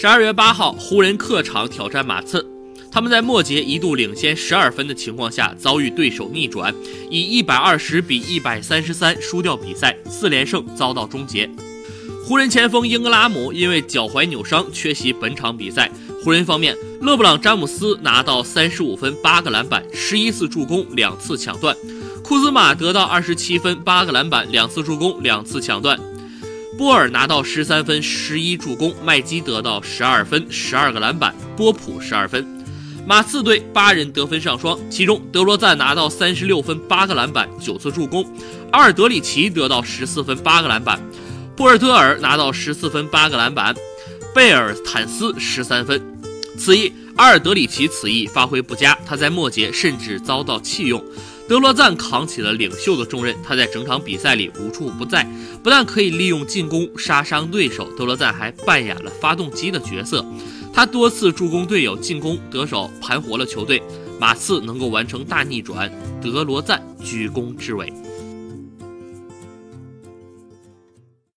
十二月八号，湖人客场挑战马刺，他们在末节一度领先十二分的情况下，遭遇对手逆转，以一百二十比一百三十三输掉比赛，四连胜遭到终结。湖人前锋英格拉姆因为脚踝扭伤缺席本场比赛。湖人方面，勒布朗·詹姆斯拿到三十五分、八个篮板、十一次助攻、两次抢断；库兹马得到二十七分、八个篮板、两次助攻、两次抢断；波尔拿到十三分、十一助攻；麦基得到十二分、十二个篮板；波普十二分。马刺队八人得分上双，其中德罗赞拿到三十六分、八个篮板、九次助攻；阿尔德里奇得到十四分、八个篮板。波尔特尔拿到十四分八个篮板，贝尔坦斯十三分。此役阿尔德里奇此役发挥不佳，他在末节甚至遭到弃用。德罗赞扛起了领袖的重任，他在整场比赛里无处不在，不但可以利用进攻杀伤对手，德罗赞还扮演了发动机的角色，他多次助攻队友进攻得手，盘活了球队。马刺能够完成大逆转，德罗赞居功至伟。